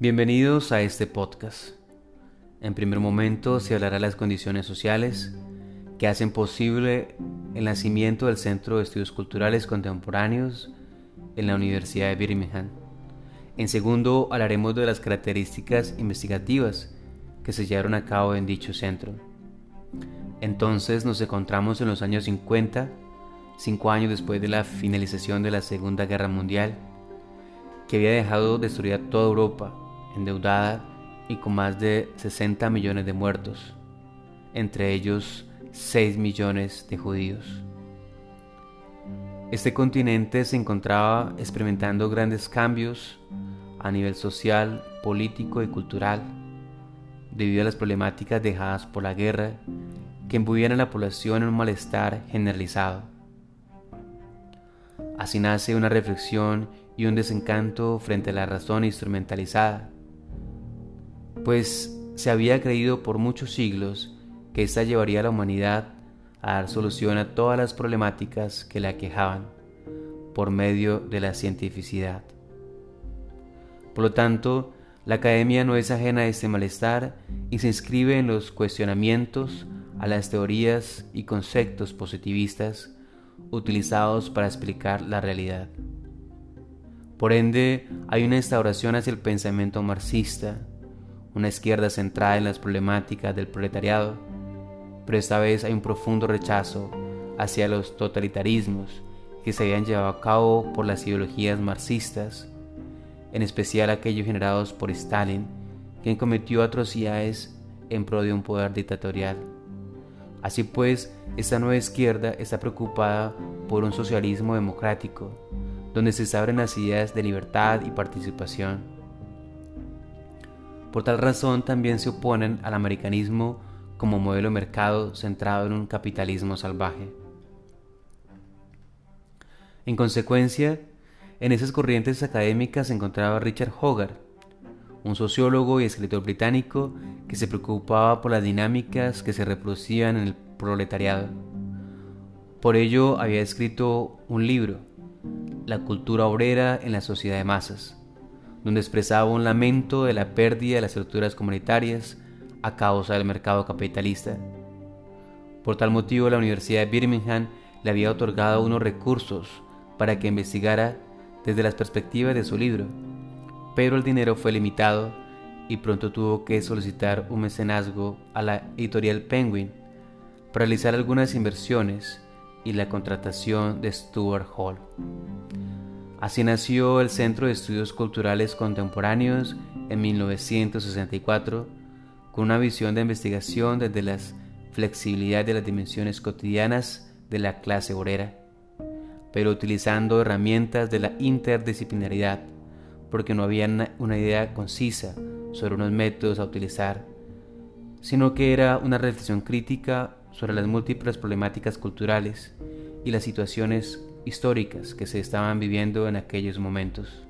Bienvenidos a este podcast. En primer momento se hablará de las condiciones sociales que hacen posible el nacimiento del Centro de Estudios Culturales Contemporáneos en la Universidad de Birmingham. En segundo hablaremos de las características investigativas que se llevaron a cabo en dicho centro. Entonces nos encontramos en los años 50, cinco años después de la finalización de la Segunda Guerra Mundial, que había dejado destruida toda Europa endeudada y con más de 60 millones de muertos, entre ellos 6 millones de judíos. Este continente se encontraba experimentando grandes cambios a nivel social, político y cultural, debido a las problemáticas dejadas por la guerra que embuían a la población en un malestar generalizado. Así nace una reflexión y un desencanto frente a la razón instrumentalizada, pues se había creído por muchos siglos que ésta llevaría a la humanidad a dar solución a todas las problemáticas que la aquejaban por medio de la cientificidad. Por lo tanto, la academia no es ajena a este malestar y se inscribe en los cuestionamientos a las teorías y conceptos positivistas utilizados para explicar la realidad. Por ende, hay una instauración hacia el pensamiento marxista, una izquierda centrada en las problemáticas del proletariado, pero esta vez hay un profundo rechazo hacia los totalitarismos que se habían llevado a cabo por las ideologías marxistas, en especial aquellos generados por Stalin, quien cometió atrocidades en pro de un poder dictatorial. Así pues, esta nueva izquierda está preocupada por un socialismo democrático, donde se abren las ideas de libertad y participación por tal razón también se oponen al americanismo como modelo de mercado centrado en un capitalismo salvaje. En consecuencia, en esas corrientes académicas se encontraba Richard Hogarth, un sociólogo y escritor británico que se preocupaba por las dinámicas que se reproducían en el proletariado. Por ello había escrito un libro, La cultura obrera en la sociedad de masas, donde expresaba un lamento de la pérdida de las estructuras comunitarias a causa del mercado capitalista. Por tal motivo, la Universidad de Birmingham le había otorgado unos recursos para que investigara desde las perspectivas de su libro, pero el dinero fue limitado y pronto tuvo que solicitar un mecenazgo a la editorial Penguin para realizar algunas inversiones y la contratación de Stuart Hall. Así nació el Centro de Estudios Culturales Contemporáneos en 1964, con una visión de investigación desde la flexibilidad de las dimensiones cotidianas de la clase obrera, pero utilizando herramientas de la interdisciplinaridad, porque no había una idea concisa sobre unos métodos a utilizar, sino que era una reflexión crítica sobre las múltiples problemáticas culturales y las situaciones históricas que se estaban viviendo en aquellos momentos.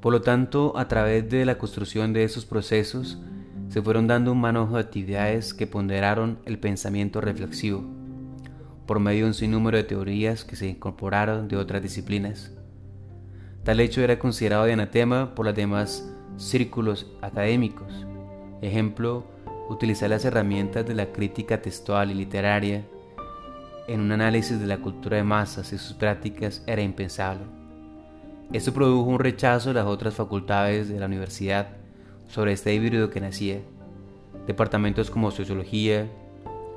Por lo tanto, a través de la construcción de esos procesos, se fueron dando un manojo de actividades que ponderaron el pensamiento reflexivo, por medio de un sinnúmero de teorías que se incorporaron de otras disciplinas. Tal hecho era considerado de anatema por los demás círculos académicos. Ejemplo, utilizar las herramientas de la crítica textual y literaria en un análisis de la cultura de masas y sus prácticas era impensable. Esto produjo un rechazo de las otras facultades de la universidad sobre este híbrido que nacía. Departamentos como sociología,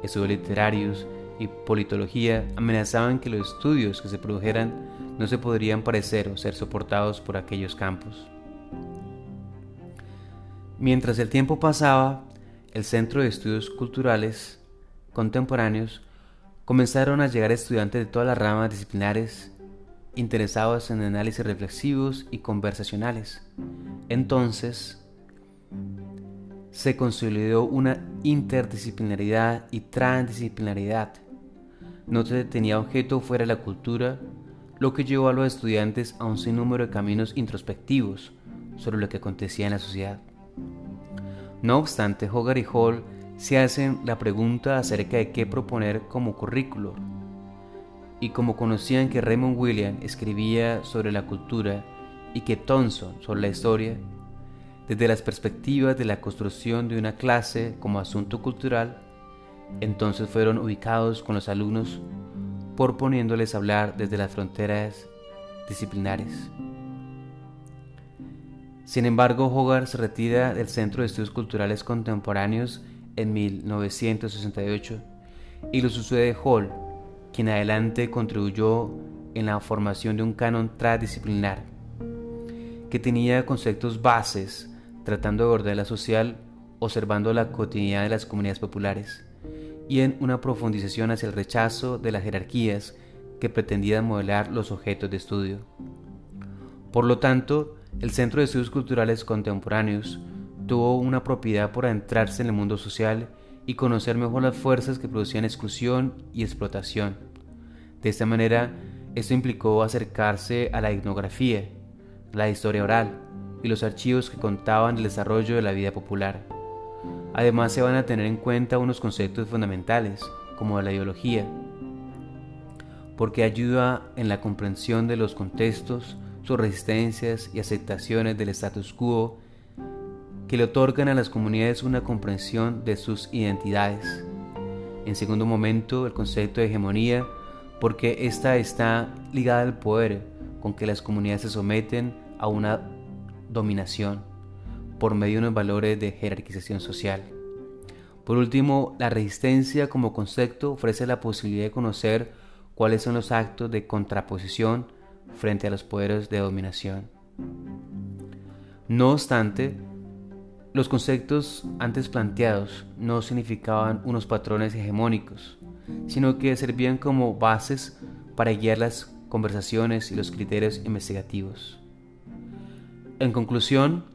estudios literarios y politología amenazaban que los estudios que se produjeran no se podrían parecer o ser soportados por aquellos campos. Mientras el tiempo pasaba, el Centro de Estudios Culturales Contemporáneos comenzaron a llegar estudiantes de todas las ramas disciplinares interesados en análisis reflexivos y conversacionales. Entonces, se consolidó una interdisciplinaridad y transdisciplinaridad. No se tenía objeto fuera de la cultura, lo que llevó a los estudiantes a un sinnúmero de caminos introspectivos sobre lo que acontecía en la sociedad. No obstante, Hogarth y Hall se hacen la pregunta acerca de qué proponer como currículo. Y como conocían que Raymond William escribía sobre la cultura y que Thompson sobre la historia, desde las perspectivas de la construcción de una clase como asunto cultural, entonces fueron ubicados con los alumnos por poniéndoles a hablar desde las fronteras disciplinares. Sin embargo, Hogarth se retira del Centro de Estudios Culturales Contemporáneos en 1968 y lo sucede Hall, quien adelante contribuyó en la formación de un canon transdisciplinar que tenía conceptos bases tratando de abordar la social observando la cotidianidad de las comunidades populares y en una profundización hacia el rechazo de las jerarquías que pretendían modelar los objetos de estudio. Por lo tanto, el Centro de Estudios Culturales Contemporáneos tuvo una propiedad por adentrarse en el mundo social y conocer mejor las fuerzas que producían exclusión y explotación. De esta manera, esto implicó acercarse a la etnografía, la historia oral y los archivos que contaban el desarrollo de la vida popular. Además, se van a tener en cuenta unos conceptos fundamentales, como la ideología, porque ayuda en la comprensión de los contextos, sus resistencias y aceptaciones del status quo que le otorgan a las comunidades una comprensión de sus identidades. En segundo momento, el concepto de hegemonía, porque ésta está ligada al poder con que las comunidades se someten a una dominación por medio de unos valores de jerarquización social. Por último, la resistencia como concepto ofrece la posibilidad de conocer cuáles son los actos de contraposición frente a los poderes de dominación. No obstante, los conceptos antes planteados no significaban unos patrones hegemónicos, sino que servían como bases para guiar las conversaciones y los criterios investigativos. En conclusión,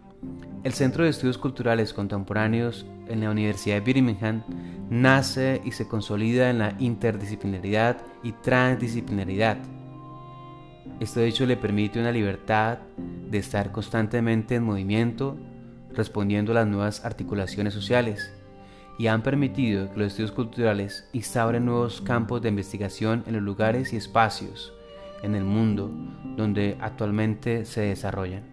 el Centro de Estudios Culturales Contemporáneos en la Universidad de Birmingham nace y se consolida en la interdisciplinaridad y transdisciplinaridad. Esto de hecho le permite una libertad de estar constantemente en movimiento respondiendo a las nuevas articulaciones sociales y han permitido que los estudios culturales instauren nuevos campos de investigación en los lugares y espacios en el mundo donde actualmente se desarrollan.